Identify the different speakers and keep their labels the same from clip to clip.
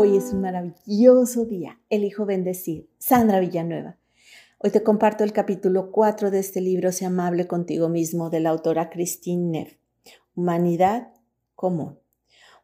Speaker 1: Hoy es un maravilloso día. Elijo bendecir. Sandra Villanueva. Hoy te comparto el capítulo 4 de este libro, Sea amable contigo mismo, de la autora Christine Neff. Humanidad común.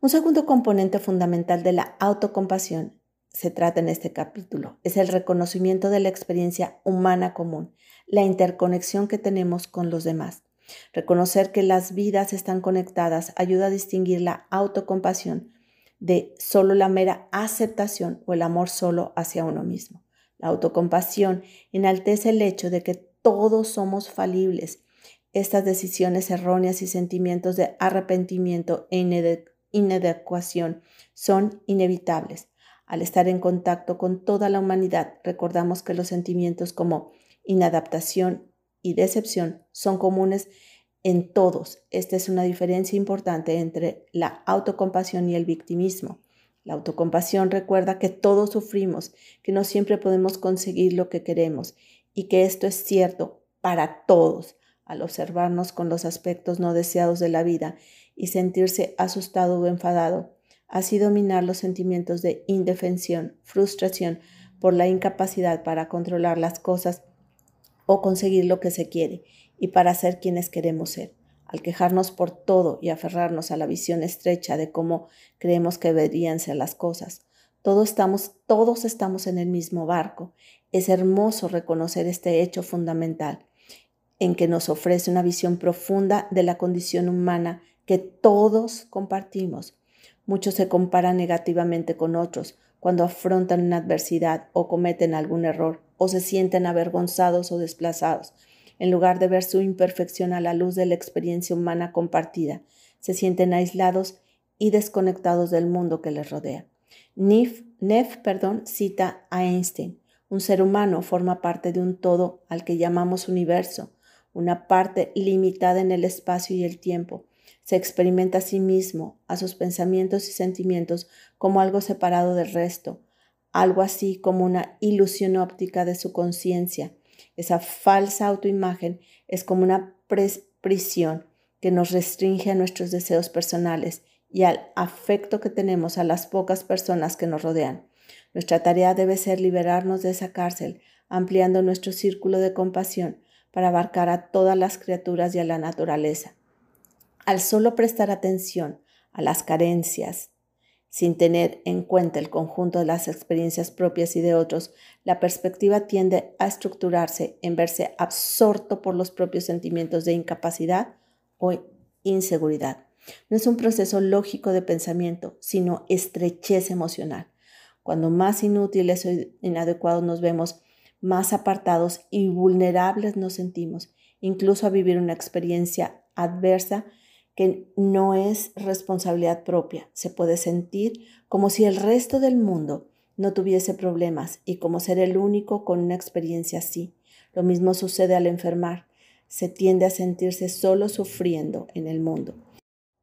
Speaker 1: Un segundo componente fundamental de la autocompasión se trata en este capítulo. Es el reconocimiento de la experiencia humana común, la interconexión que tenemos con los demás. Reconocer que las vidas están conectadas ayuda a distinguir la autocompasión de solo la mera aceptación o el amor solo hacia uno mismo. La autocompasión enaltece el hecho de que todos somos falibles. Estas decisiones erróneas y sentimientos de arrepentimiento e inadecuación son inevitables. Al estar en contacto con toda la humanidad, recordamos que los sentimientos como inadaptación y decepción son comunes en todos. Esta es una diferencia importante entre la autocompasión y el victimismo. La autocompasión recuerda que todos sufrimos, que no siempre podemos conseguir lo que queremos y que esto es cierto para todos. Al observarnos con los aspectos no deseados de la vida y sentirse asustado o enfadado, así dominar los sentimientos de indefensión, frustración por la incapacidad para controlar las cosas o conseguir lo que se quiere y para ser quienes queremos ser. Al quejarnos por todo y aferrarnos a la visión estrecha de cómo creemos que deberían ser las cosas, todos estamos, todos estamos en el mismo barco. Es hermoso reconocer este hecho fundamental en que nos ofrece una visión profunda de la condición humana que todos compartimos. Muchos se comparan negativamente con otros cuando afrontan una adversidad o cometen algún error o se sienten avergonzados o desplazados. En lugar de ver su imperfección a la luz de la experiencia humana compartida, se sienten aislados y desconectados del mundo que les rodea. Neff, perdón, cita a Einstein. Un ser humano forma parte de un todo al que llamamos universo, una parte limitada en el espacio y el tiempo. Se experimenta a sí mismo, a sus pensamientos y sentimientos como algo separado del resto, algo así como una ilusión óptica de su conciencia. Esa falsa autoimagen es como una prisión que nos restringe a nuestros deseos personales y al afecto que tenemos a las pocas personas que nos rodean. Nuestra tarea debe ser liberarnos de esa cárcel, ampliando nuestro círculo de compasión para abarcar a todas las criaturas y a la naturaleza. Al solo prestar atención a las carencias, sin tener en cuenta el conjunto de las experiencias propias y de otros, la perspectiva tiende a estructurarse en verse absorto por los propios sentimientos de incapacidad o inseguridad. No es un proceso lógico de pensamiento, sino estrechez emocional. Cuando más inútiles o inadecuados nos vemos, más apartados y vulnerables nos sentimos, incluso a vivir una experiencia adversa que no es responsabilidad propia. Se puede sentir como si el resto del mundo no tuviese problemas y como ser el único con una experiencia así. Lo mismo sucede al enfermar. Se tiende a sentirse solo sufriendo en el mundo.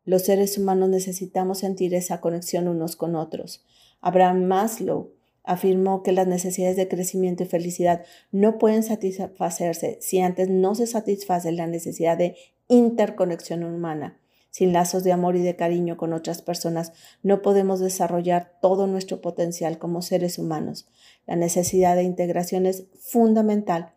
Speaker 1: Los seres humanos necesitamos sentir esa conexión unos con otros. Abraham Maslow afirmó que las necesidades de crecimiento y felicidad no pueden satisfacerse si antes no se satisface la necesidad de interconexión humana. Sin lazos de amor y de cariño con otras personas, no podemos desarrollar todo nuestro potencial como seres humanos. La necesidad de integración es fundamental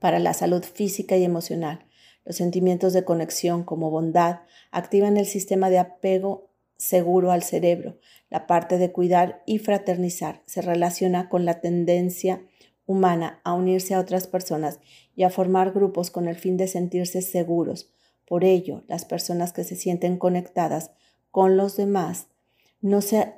Speaker 1: para la salud física y emocional. Los sentimientos de conexión como bondad activan el sistema de apego seguro al cerebro. La parte de cuidar y fraternizar se relaciona con la tendencia humana a unirse a otras personas y a formar grupos con el fin de sentirse seguros, por ello, las personas que se sienten conectadas con los demás no se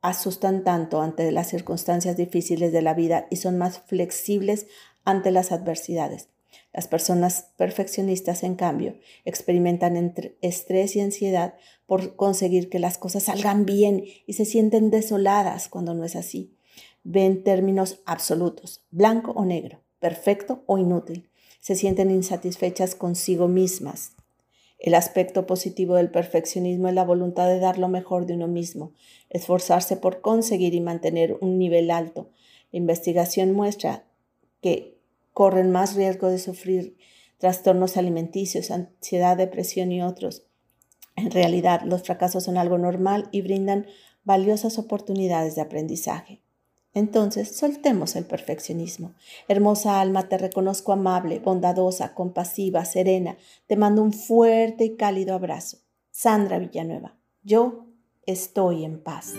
Speaker 1: asustan tanto ante las circunstancias difíciles de la vida y son más flexibles ante las adversidades. Las personas perfeccionistas, en cambio, experimentan entre estrés y ansiedad por conseguir que las cosas salgan bien y se sienten desoladas cuando no es así. Ven términos absolutos, blanco o negro, perfecto o inútil. Se sienten insatisfechas consigo mismas. El aspecto positivo del perfeccionismo es la voluntad de dar lo mejor de uno mismo, esforzarse por conseguir y mantener un nivel alto. La investigación muestra que corren más riesgo de sufrir trastornos alimenticios, ansiedad, depresión y otros. En realidad, los fracasos son algo normal y brindan valiosas oportunidades de aprendizaje. Entonces, soltemos el perfeccionismo. Hermosa alma, te reconozco amable, bondadosa, compasiva, serena. Te mando un fuerte y cálido abrazo. Sandra Villanueva, yo estoy en paz.